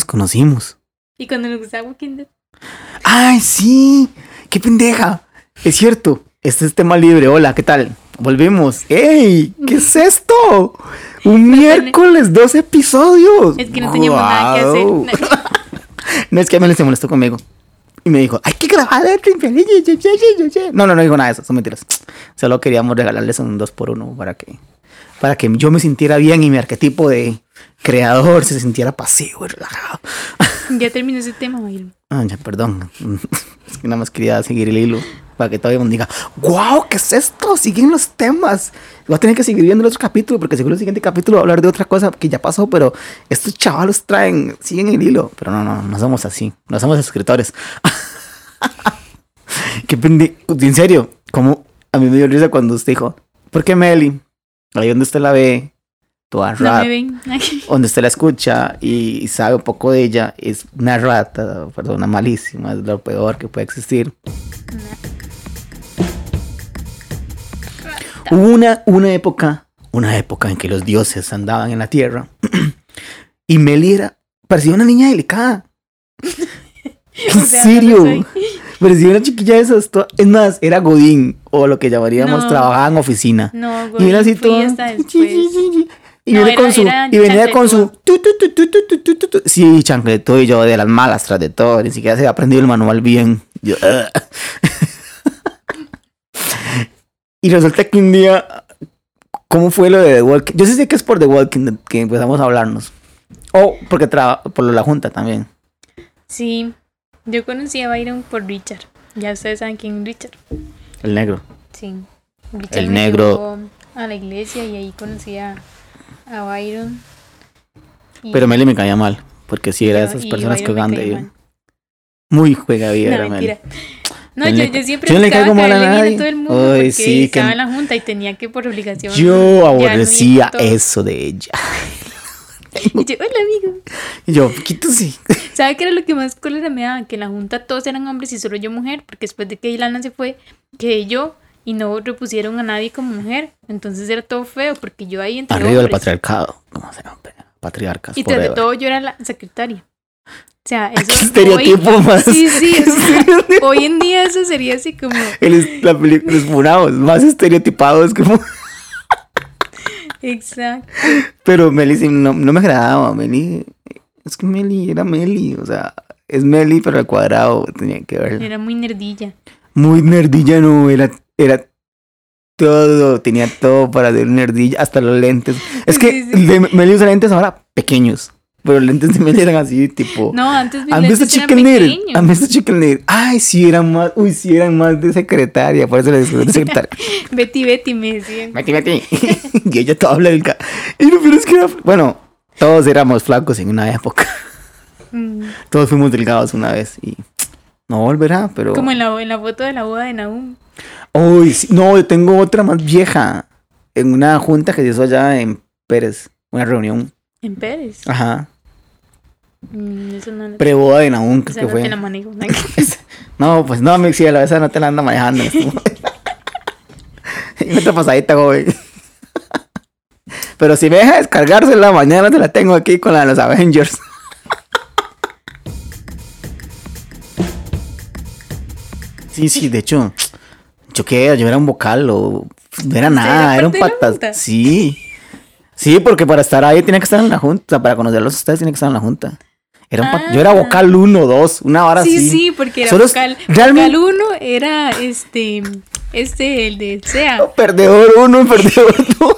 nos conocimos. Y cuando nos gustaba Walking Dead. ¡Ay, sí! ¡Qué pendeja! Es cierto, este es tema libre. Hola, ¿qué tal? Volvemos. ¡Ey! ¿Qué es esto? Un miércoles, dos episodios. Es que no teníamos nada que hacer. No es que me se molestó conmigo. Y me dijo, hay que grabar esto. No, no, no dijo nada de eso, son mentiras. Solo queríamos regalarles un 2 por 1 para que, para que yo me sintiera bien y mi arquetipo de creador se sintiera pasivo y relajado. Ya terminó ese tema, Byron. Ah, ya, perdón. Es que nada más quería seguir el hilo para que todavía me diga, wow, ¿qué es esto? Siguen los temas. Voy a tener que seguir viendo el otro capítulo porque seguro el siguiente capítulo va a hablar de otra cosa que ya pasó, pero estos chavalos traen, siguen el hilo. Pero no, no, no somos así. No somos escritores. Qué pende... En serio, como a mí me dio risa cuando usted dijo, ¿por qué Meli? Ahí donde usted la ve, toda No ven. donde usted la escucha y sabe un poco de ella, es una rata, persona malísima, es lo peor que puede existir. Hubo una, una época, una época en que los dioses andaban en la tierra y Meli era, parecía una niña delicada. En serio, no parecía una chiquilla de esas. Es más, era Godín o lo que llamaríamos No. trabajaba en oficina. No, Y güey. era así todo. Y, viene con su, y venía con su. Tu, tu, sí, chancletudo y yo de las malas tras de todo. Ni siquiera se había aprendido el manual bien. Y resulta que un día. ¿Cómo fue lo de The Walking? Yo sé que es por The Walking que empezamos a hablarnos. O porque traba, por la junta también. Sí. Yo conocí a Byron por Richard. Ya ustedes saben quién es Richard. El negro. Sí. Richard el negro. A la iglesia y ahí conocí a Byron. Y- Pero Meli me caía mal. Porque sí era de esas personas que juegan de. Muy juega vida No, mentira. No, Yo yo, siempre yo no le caigo mal a nadie. a todo el mundo porque sí, que- estaba en la junta y tenía que por obligación. Yo aborrecía no eso de ella. Y yo, hola amigo. Y yo, quítese. ¿Sabe qué era lo que más cólera me daba? Que en la junta todos eran hombres y solo yo mujer, porque después de que Ilana se fue, quedé yo y no repusieron a nadie como mujer. Entonces era todo feo, porque yo ahí entre Arriba del patriarcado. ¿Cómo se llama? Patriarcas. Y tras de todo yo era la secretaria. O sea, ¿Qué eso estereotipo hoy, más? Sí, sí, qué o sea, estereotipo? hoy en día eso sería así como El la película Los Funados, más estereotipados como. exacto. Pero Meli sí, no, no me agradaba. Meli. Es que Meli era Meli. O sea, es Meli, pero al cuadrado tenía que verla. Era muy nerdilla. Muy nerdilla, no. Era, era todo. Tenía todo para ser nerdilla. Hasta los lentes. Es que Sí, sí. de Meli usa lentes ahora pequeños. Pero los lentes de Meli eran así, tipo. No, antes mis ¿Han visto lentes eran Chicken Little? ¿Han visto Chicken Little? Ay, sí, eran más. Uy, sí, eran más de secretaria. Por eso le descubrí de secretaria. Betty, Betty me decían. Meti, meti. y ella todo habla del ca- Y lo peor es que era. Bueno, todos éramos flacos en una época. Mm, Todos fuimos delgados una vez. Y no volverá, pero. Como en la, en la foto de la boda de Nahum. Uy, no, yo tengo otra más vieja. En una junta que se hizo allá en Pérez. Una reunión. En Pérez. Ajá. Mm, eso no, Preboda de creo que no fue. te la manejo. No, pues no, mi cielo, esa no te la anda manejando. Y otra pasadita, joven. Pero si me deja descargársela, mañana te la tengo aquí con la de los Avengers. Sí, sí, de hecho, yo qué, yo era un vocal o no era nada, era un patas. Sí. Sí, porque para estar ahí tenía que estar en la junta, para conocerlos ustedes tenía que estar en la junta. Era un Yo era Ah. vocal 1, 2, una hora Sí, así. sí, porque era Solo vocal. realmente- Vocal 1 era este. Este, el de SEA, Perdedor 1, perdedor 2.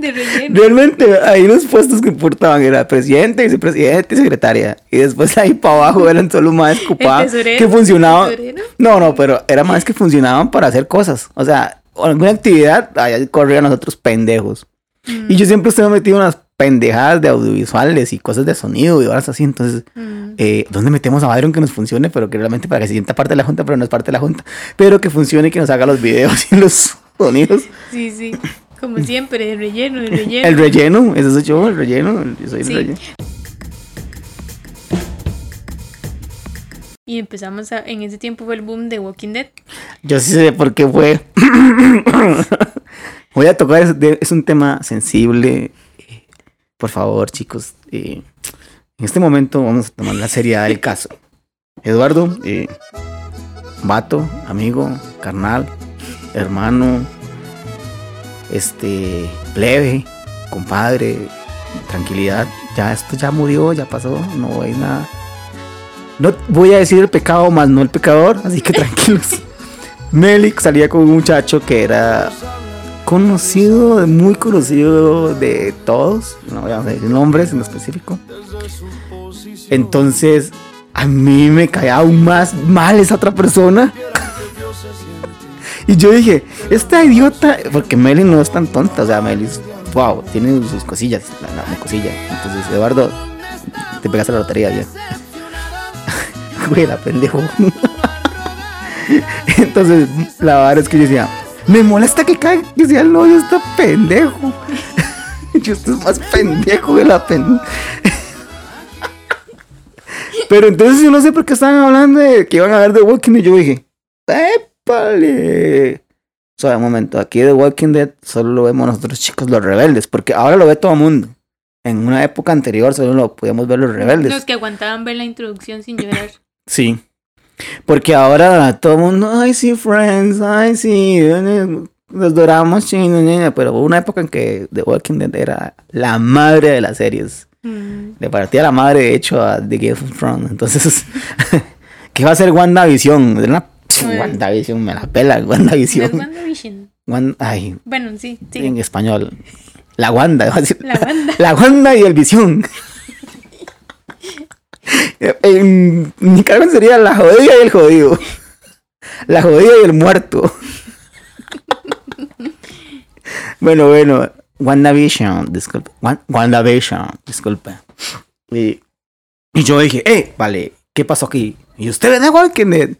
De relleno. Realmente ahí los puestos que importaban era presidente, vicepresidente y secretaria. Y después ahí para abajo eran solo más tesorero, que funcionaban. No, no, pero era más que funcionaban para hacer cosas. O sea, alguna actividad, allá corrían nosotros pendejos. Mm, Y yo siempre estoy metido en unas pendejadas de audiovisuales y cosas de sonido y horas así. Entonces, mm. eh, ¿dónde metemos a Byron que nos funcione? Pero que realmente para que se sienta parte de la junta, pero no es parte de la junta. Pero que funcione y que nos haga los videos y los sonidos. Sí, sí. Como siempre, de relleno, de relleno. El relleno, ese soy yo, el relleno. Yo soy el relleno. Y empezamos a, en ese tiempo fue el boom de Walking Dead. Yo sí sé por qué fue. Voy a tocar, es, un tema sensible. Por favor, chicos. eh, en este momento vamos a tomar la seriedad del caso. Eduardo, eh, vato, amigo, carnal, hermano, este, plebe, compadre, tranquilidad. Ya esto ya murió, ya pasó, no hay nada. No voy a decir el pecado más no el pecador, así que tranquilos. Melik salía con un muchacho que era conocido, muy conocido de todos, no voy a decir nombres en específico. Entonces, a mí me caía aún más mal esa otra persona. Y yo dije, esta idiota, porque Meli no es tan tonta, o sea, Meli wow, tiene sus cosillas, la, la- la cosilla. Entonces, Eduardo, te pegaste la lotería ya. Güey, la pendejo. Entonces, la verdad es que yo decía, me molesta que caiga, que sea el novio, está pendejo. yo estoy más pendejo que la pendeja. Pero entonces yo no sé por qué estaban hablando de que iban a ver The Walking Dead. Yo dije, ¡épale! O sea, un momento, aquí The Walking Dead solo lo vemos nosotros chicos los rebeldes, porque ahora lo ve todo el mundo. En una época anterior solo lo podíamos ver los rebeldes. Los que aguantaban ver la introducción sin llorar. Sí. Porque ahora todo el mundo, ay sí, Friends, ay sí, los doramas chinos, ñe", pero hubo una época en que The Walking Dead era la madre de las series. Mm. Le partía la madre, de hecho, a The Game of Thrones. Entonces, ¿qué va a ser WandaVision? Era Una... Ay. WandaVision, me la pela, ¿No es WandaVision. WandaVision? Wan- Ay, Bueno, sí, sí. en español. La Wanda, iba a decir. La Wanda y el Visión. en Nicaragua sería la jodida y el jodido. La jodida y el muerto. bueno, bueno. WandaVision, disculpe. Wan- WandaVision, disculpe. Y, y yo dije, eh, vale, ¿qué pasó aquí? Y usted ve Walking Dead.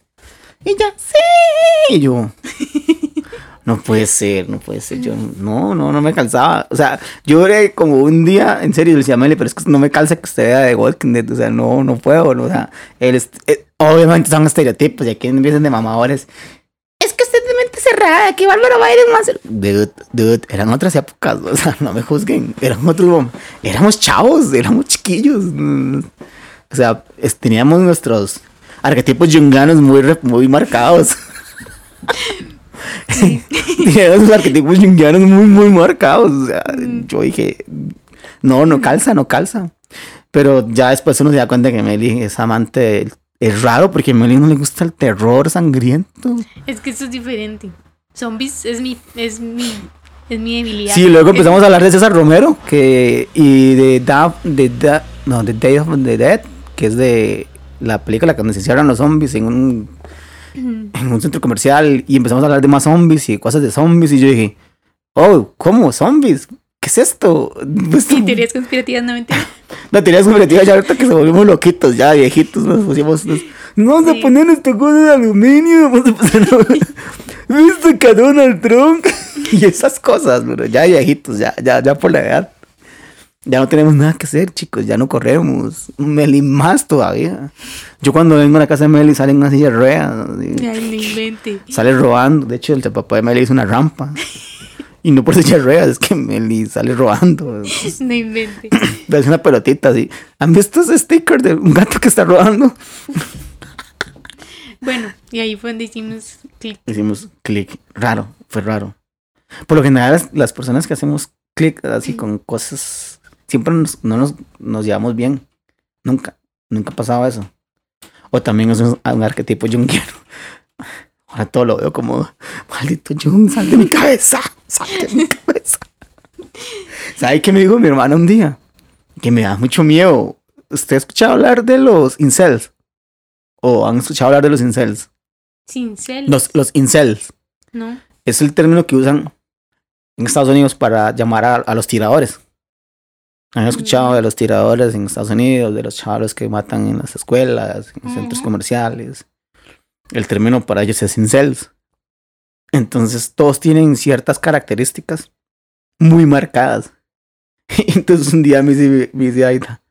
Y ya, sí. Y yo, no puede ser, no puede ser. Yo, no, no, no me calzaba. O sea, yo era como un día, en serio, le decía pero es que no me calza que usted vea de Walking Dead. O sea, no, no puedo. no, o sea, eh, obviamente son estereotipos y aquí empiezan de mamadores. Es que usted de mente cerrada, que Bárbara va a. Dude, dude, eran otras épocas, o sea, no me juzguen. Eran otros, éramos chavos, éramos chiquillos. O sea, teníamos nuestros arquetipos yunganos muy, muy marcados. Teníamos los arquetipos yungianos muy, muy marcados. O sea, yo dije, no, no calza, no calza. Pero ya después uno se da cuenta que Meli es amante del- Es raro porque a Meli no le gusta el terror sangriento. Es que eso es diferente. Zombies es mi, es mi, es mi debilidad. Sí, luego empezamos a hablar de César Romero que, y de, Da- de, Da- no, de Day of the Dead, que es de la película donde se encierran los zombies en un, en un centro comercial y empezamos a hablar de más zombies y cosas de zombies y yo dije, oh, ¿cómo? ¿Zombies? ¿Qué es esto? Pues, Sí, teorías conspirativas no mentira. La teoría conspirativa ya ahorita que se volvimos loquitos, ya viejitos, nos pusimos. nos- vamos a Sí. poner nuestra cosa de aluminio, vamos a poner. ¿Viste que a Donald Trump? y esas cosas, bro, ya viejitos, ya, ya, ya por la edad. Ya no tenemos nada que hacer, chicos, ya no corremos. Meli más todavía. Yo cuando vengo a la casa de Meli sale en una silla de ruedas. Ay, no invente. Sale robando. De hecho, el papá de Meli hizo una rampa. Y no por silla de ruedas, es que Meli sale robando. No invente. Es una pelotita así. ¿Han visto ese sticker de un gato que está rodando? Bueno, y ahí fue donde hicimos clic. Hicimos clic. Raro, fue raro. Por lo general, las, las personas que hacemos clic así con cosas, siempre nos- no nos, nos llevamos bien. Nunca, nunca pasaba eso. O también es un, un arquetipo junguiano. Ahora todo lo veo como, maldito Jung, sal de mi cabeza, sal de mi cabeza. ¿Sabe qué me dijo mi hermana un día? Que me da mucho miedo. ¿Usted ha escuchado hablar de los incels? ¿O han escuchado hablar de los incels? Sin cel. Los, los incels No. es el término que usan en Estados Unidos para llamar a, a los tiradores. ¿Han escuchado de los tiradores en Estados Unidos, de los chavos que matan en las escuelas, en centros Ujú. comerciales? El término para ellos es incels. Entonces todos tienen ciertas características muy marcadas. Entonces un día me dice, me dice Aida,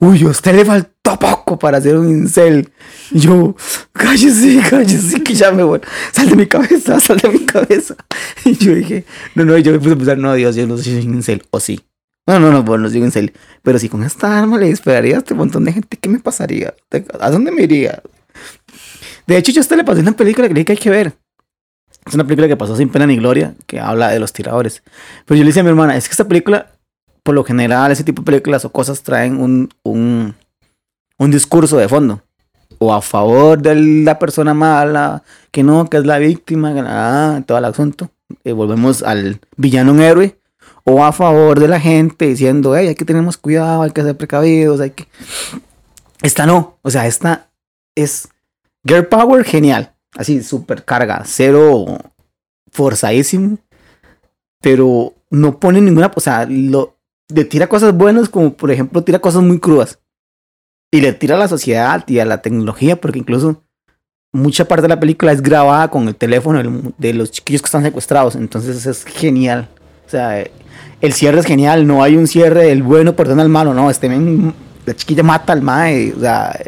uy, a usted le faltó poco para hacer un incel. Y yo, cállese, cállese, que ya me voy. Sal de mi cabeza, sal de mi cabeza. Y yo dije, no, no, y yo me puse a pensar, no, Dios, yo no soy un incel. O sí. No, no, no, bueno, no soy un incel. Pero si con esta arma le dispararía a este montón de gente, ¿qué me pasaría? ¿A dónde me iría? De hecho, yo a usted le pasé una película que le dije que hay que ver. Es una película que pasó sin pena ni gloria, que habla de los tiradores. Pero yo le dije a mi hermana, es que esta película, por lo general, ese tipo de películas o cosas traen un, un, un discurso de fondo. O a favor de la persona mala, que no, que es la víctima, que ah, todo el asunto. Y volvemos al villano un héroe. O a favor de la gente diciendo, hay que tener cuidado, hay que ser precavidos, hay que... Esta no, o sea, esta es Girl Power genial así súper carga, cero forzadísimo, pero no pone ninguna, o sea, lo, le tira cosas buenas como por ejemplo tira cosas muy crudas y le tira a la sociedad y a la tecnología porque incluso mucha parte de la película es grabada con el teléfono de los chiquillos que están secuestrados, entonces es genial, o sea, el cierre es genial, no hay un cierre del bueno perdona al malo, no, este la chiquilla mata al mae, o sea,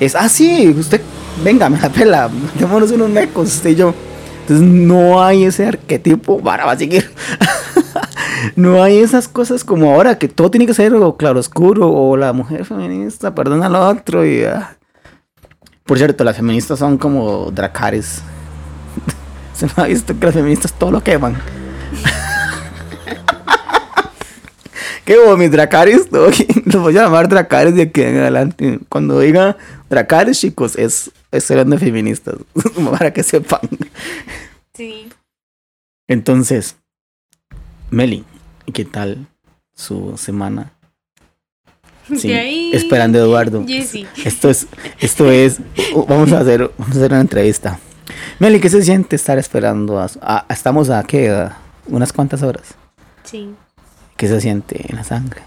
es así, ah, usted venga, me la pela, démonos unos mecos, usted y yo. Entonces no hay ese arquetipo para va a seguir. no hay esas cosas como ahora que todo tiene que ser o claroscuro o la mujer feminista perdona al otro y ah. por cierto las feministas son como dracares se me ha visto que las feministas todo lo queman qué hubo mis dracares los voy a llamar dracares de aquí en adelante cuando diga dracares chicos es serán de feministas, para que sepan. Sí. Entonces, Meli, ¿qué tal su semana? Sí, esperando a Eduardo. Esto es, esto es, vamos a hacer, vamos a hacer una entrevista. Meli, ¿qué se siente estar esperando? A, estamos a qué, unas cuantas horas. Sí. ¿Qué se siente en la sangre?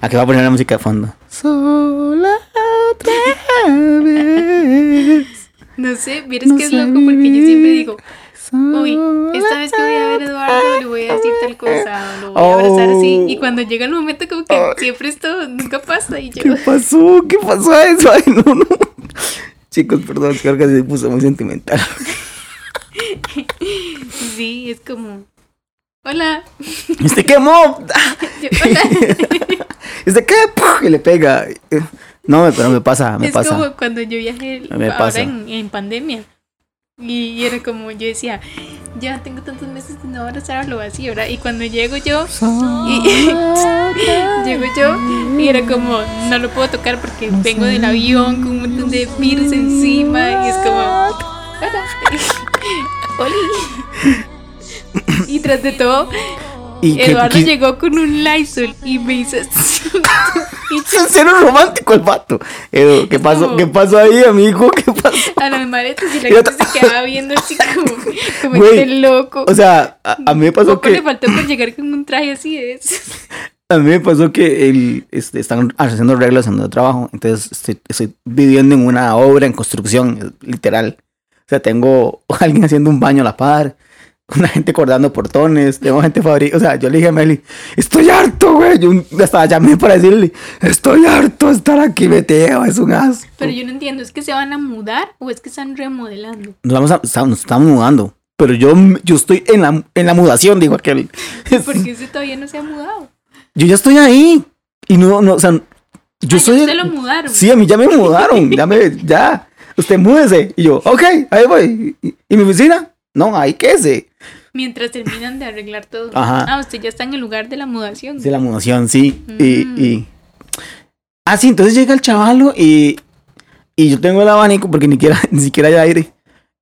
¿A qué va a poner la música de fondo? Sola otra vez. No sé, vieres que es loco porque yo siempre digo, uy, esta vez que voy a ver a Eduardo le voy a decir tal cosa, o lo voy a abrazar así. Y cuando llega el momento como que siempre esto nunca pasa y yo... ¿Qué pasó? ¿Qué pasó a eso? Ay, no, no. Chicos, perdón, creo que se puso muy sentimental. sí, es como... Hola. ¿Este quemó? Hola. ¿Este qué? Y le pega. No, pero me pasa, me pasa. Es como cuando yo viajé ahora En, en, pandemia. Y era como yo decía, ya tengo tantos meses de no abrazarlo así, ¿verdad? Y cuando llego yo, y, llego yo, y era como, no lo puedo tocar porque vengo del avión con un montón de virus encima, y es como, Oli. Y tras de todo, y Eduardo llegó con un Lysol y me hizo Es cero romántico el vato. Edu, ¿qué pasó? ¿Qué pasó ahí, amigo? ¿Qué pasó? A la maleta y la gente se quedaba viendo así como, como este loco. O sea, a, mí me pasó que. le faltó por llegar con un traje así de eso. A mí me pasó que el, este, están haciendo reglas en el trabajo. Entonces estoy, estoy, viviendo en una obra en construcción, literal. O sea, tengo alguien haciendo un baño a la par una gente cortando portones, tengo gente fabrica, o sea, yo le dije a Meli, estoy harto, güey, yo hasta llamé para decirle, estoy harto de estar aquí, meteo, es un asco. Pero yo no entiendo, ¿es que se van a mudar o es que están remodelando? Nos vamos a, nos estamos mudando, pero yo, yo estoy en la, en la mudación, digo aquel. Porque ese todavía no se ha mudado. Yo ya estoy ahí, y no, no, o sea, yo ah, soy... Usted lo mudaron. Sí, a mí ya me mudaron, ya me, ya, usted múdese, y yo, ok, ahí voy, ¿y, mi oficina? No, ahí quédese. Mientras terminan de arreglar todo. Ajá. Ah, usted ya está en el lugar de la mudación. De la mudación, sí. Y, mm. y, Ah, sí, entonces llega el chavalo y, y yo tengo el abanico porque ni, siquiera, ni siquiera hay aire.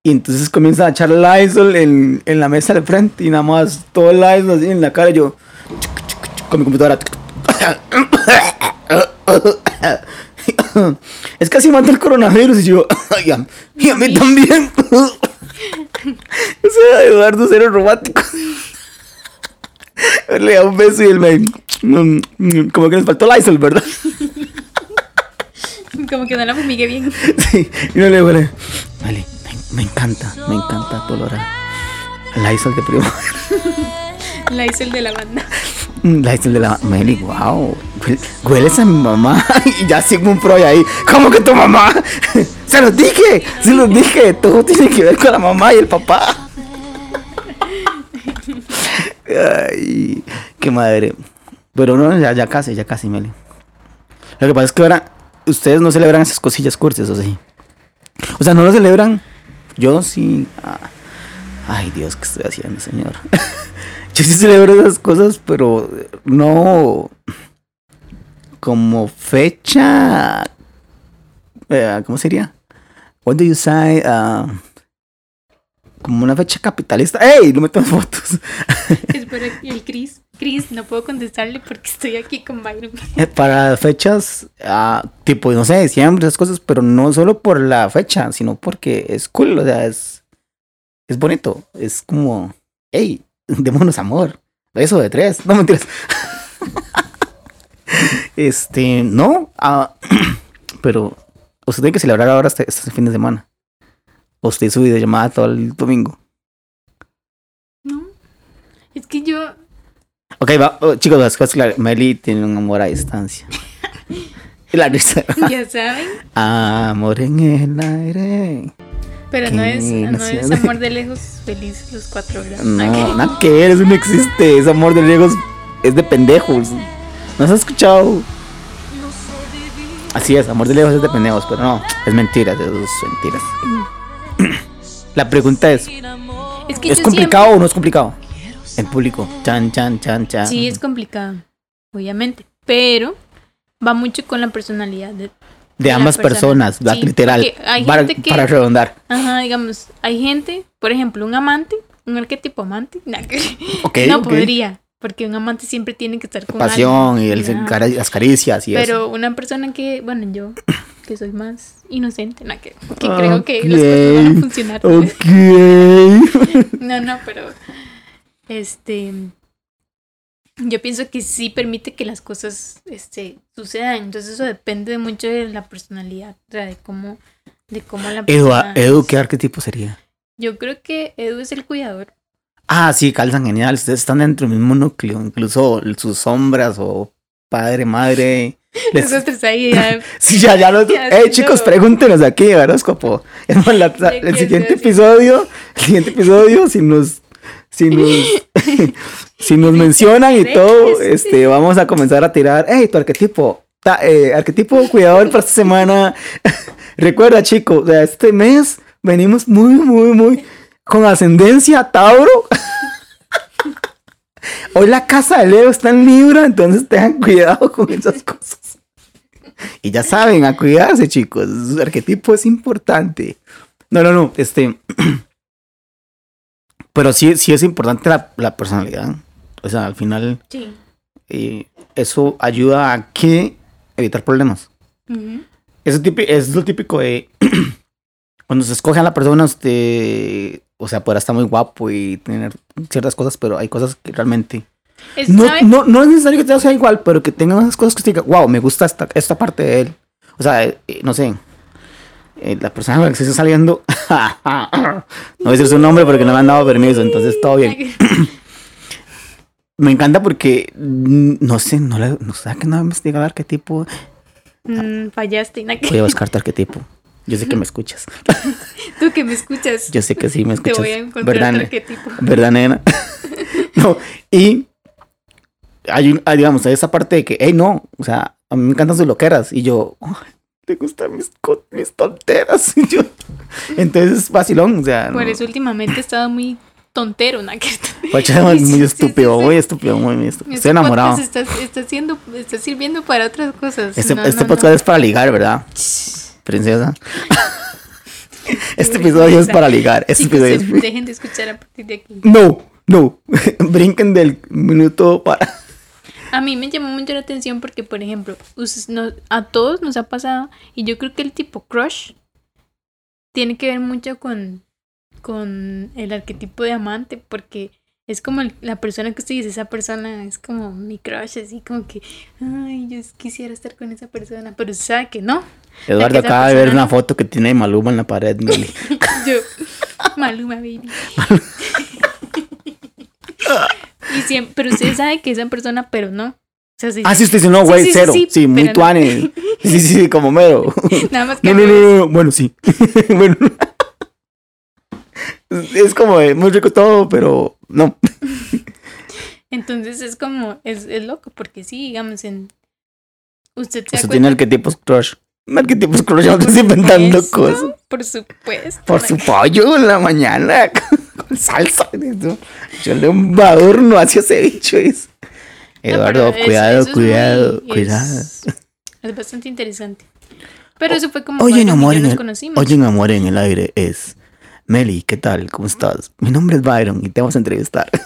Y entonces comienza a echar el Lysol en, en la mesa de frente y nada más todo el Lysol así en la cara. Y yo con mi computadora. es casi mata el coronavirus. Y yo, y a mí también. o sea, Eduardo cero romántico. Le da un beso y él me. Mm, mm, como que les faltó Lysol, ¿verdad? Como que no la fumigue bien. Sí, y no le digo, vale, me, me, encanta, me encanta tu olor a Lysol de primavera. Lysol de la banda. Mm, Lysol de la Meli, wow. hueles a mi mamá. Y ya Sigmund Freud ahí, ¿cómo que tu mamá? Se los dije, se los dije, todo tiene que ver con la mamá y el papá. Ay, qué madre. Pero no, ya, casi, ya casi, Meli. Lo que pasa es que ahora ustedes no celebran esas cosillas cursis, o sí. O sea, no lo celebran. Yo sí. Ah. Ay, Dios, ¿qué estoy haciendo, señor? Yo sí celebro esas cosas, pero no como fecha. Eh, ¿Cómo sería? What do you say? Uh, como una fecha capitalista. ¡Ey! No me tomo fotos. Espera, el Chris. Chris, no puedo contestarle porque estoy aquí con Byron. Eh, para fechas, uh, tipo, no sé, diciembre, esas cosas, pero no solo por la fecha, sino porque es cool, o sea, es, es bonito. Es como, ¡Ey! Démonos amor. Eso de tres. No mentiras. este, no. Uh, pero usted tiene que celebrar ahora este, este fin de semana. ¿O usted su videollamada todo el domingo? No. Es que yo. Ok, va, oh, chicos, las cosas claras. Meli tiene un amor a distancia. y la risa. Ya saben. Amor en el aire. Pero no es, no es amor de lejos feliz los cuatro grados. No, nada que eso no existe. Ese amor de lejos es de pendejos. ¿No has escuchado? Así es, amor de lejos es de pendejos, pero no, es mentira, es mentiras. La pregunta es, es, que ¿es complicado o no es complicado? En público, chan, chan, chan, chan. Sí, es complicado, obviamente, pero va mucho con la personalidad de, de ambas personas, sí, literal, para, que, para, redondar. Ajá, digamos, hay gente, por ejemplo, un amante, un arquetipo amante, okay, no okay. podría, porque un amante siempre tiene que estar con pasión y el, las caricias y Pero eso. una persona que, bueno, yo que soy más inocente, ¿no? que, que creo que las cosas van a funcionar. Ok. no, no, pero este yo pienso que sí permite que las cosas este, sucedan. Entonces eso depende mucho de la personalidad, o sea, de cómo, de cómo la persona... Edu, Edu, ¿qué arquetipo sería? Yo creo que Edu es el cuidador. Ah, sí, calzan genial. Ustedes están dentro del mismo núcleo, incluso sus sombras o padre, madre. Les... Nosotros ahí ya. sí, ya, ya los. Eh, chicos, pregúntenos aquí, horóscopo. Es la, el siguiente episodio, el siguiente episodio, si nos si nos, si nos mencionan y todo, este, vamos a comenzar a tirar, hey, tu arquetipo, ta, eh, arquetipo cuidador para esta semana. Recuerda, chicos, este mes venimos muy, muy, muy con ascendencia Tauro. Hoy la casa de Leo está en Libra, entonces tengan cuidado con esas cosas. Y ya saben, a cuidarse, chicos. Su arquetipo es importante. No, no, no. Este. Pero sí, sí es importante la, la personalidad. O sea, al final. Sí. Eh, eso ayuda a que evitar problemas. Uh -huh. eso típico, es lo típico de. cuando se escoge a la persona, usted. O sea, podrá estar muy guapo y tener ciertas cosas, pero hay cosas que realmente. Es, No, no, no es necesario que te sea igual, pero que tenga unas cosas que usted diga, wow, me gusta esta, esta parte de él. O sea, eh, no sé. eh, la persona con la que estoy saliendo. no voy a decir su nombre porque no me han dado permiso, entonces todo bien. Me encanta porque mm, no sé, no, le, no sé que no investigar arquetipo. Mm, fallaste. ¿no? Voy a buscar tu arquetipo. Yo sé que me escuchas. Tú que me escuchas. Yo sé que sí me Te escuchas. voy a encontrar ¿Verdad, arquetipo. ¿Verdad, nena? no, y hay un, ah, digamos, hay esa parte de que, hey, no, o sea, a mí me encantan sus loqueras. Y yo, "Ay, te gustan mis, mis tonteras. Y yo, entonces es vacilón, o sea. Por no. eso últimamente he estado muy tontero, ¿no? Que- Guacha, es Sí, muy estúpido, muy estúpido, muy, estúpido. Este Estoy enamorado. podcast Está, está, siendo, está sirviendo para otras cosas. Este, No, este no, podcast es para ligar, ¿verdad? Princesa. este episodio es para ligar. Este Chicos, episodio es... dejen de escuchar a partir de aquí. No, no. Brinquen del minuto para. A mí me llamó mucho la atención porque, por ejemplo, no- a todos nos ha pasado y yo creo que el tipo crush tiene que ver mucho con, con el arquetipo de amante porque es como el- la persona que usted dice, esa persona es como mi crush, así como que, ay, yo quisiera estar con esa persona, pero sabe que no. Eduardo acaba de ver una no. foto que tiene Maluma en la pared, Meli. Yo, Maluma, baby. y siempre, pero usted sabe que esa persona, pero no. ah, sí, usted dice, no, güey, cero. Sí, muy tuane. Sí, sí, sí, como mero. Nada más que. No, no, no, no, bueno, sí. bueno. es como muy rico todo, pero no. Entonces es como, es, es loco, porque sí, digamos, en. Usted se. Usted tiene arquetipos crush. Arquetipos crush, no estoy inventando cosas. Por supuesto. Por su pollo en la mañana con salsa. Yo le un badurno hacia ese bicho. Es. Eduardo, cuidado, cuidado, cuidado. Es bastante interesante. Pero eso fue como oye, amor en el, conocimos. Oye, amor en el aire es Meli, ¿qué tal? ¿Cómo estás? Mi nombre es Byron y te vamos a entrevistar.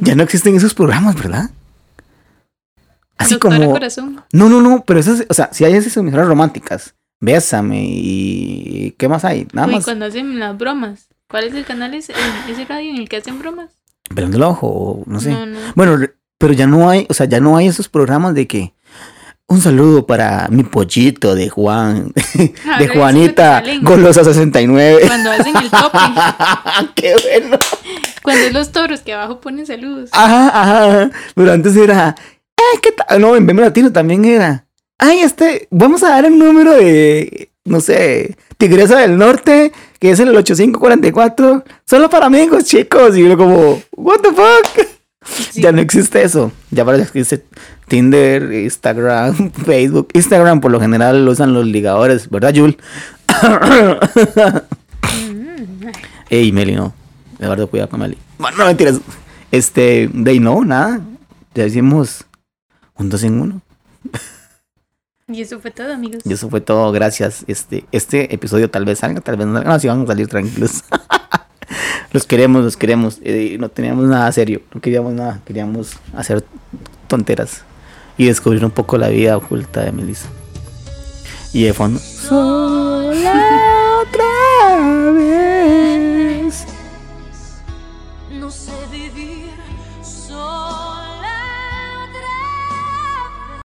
Ya no existen esos programas, ¿verdad? Así como. Corazón. No, no, no, pero esas, o sea, si hay esas emisoras románticas, Bésame y. ¿Qué más hay? Nada más. cuando hacen las bromas. ¿Cuál es el canal ese, ese radio en el que hacen bromas? Pelando el ojo, no sé. Bueno, pero ya no hay, o sea, ya no hay esos programas de que un saludo para mi pollito de Juan, de Juanita Golosa 69. Cuando hacen el tope. ¡Qué bueno! Cuando es los toros que abajo ponen saludos. Ajá, ajá. Pero antes era, ay, ¿qué tal? No, en Bembe Latino también era. Ay, este, vamos a dar el número de, no sé, Tigresa del Norte, que es el 8544. Solo para amigos, chicos. Y yo como, what the fuck? Ya no existe eso. Ya que existe Tinder, Instagram, Facebook. Instagram por lo general lo usan los ligadores, ¿verdad, Jul? Ey, Meli, no. De verdad, cuidado con Meli. Bueno, no mentiras. Este, de no, nada. Ya hicimos un dos en uno. Y eso fue todo, amigos. Y eso fue todo, gracias. Este, este episodio tal vez salga, tal vez no salga. No, si vamos a salir tranquilos. los queremos, los queremos. Eh, no teníamos nada serio, no queríamos nada. Queríamos hacer tonteras y descubrir un poco la vida oculta de Melissa. Y de fondo. Sola otra vez.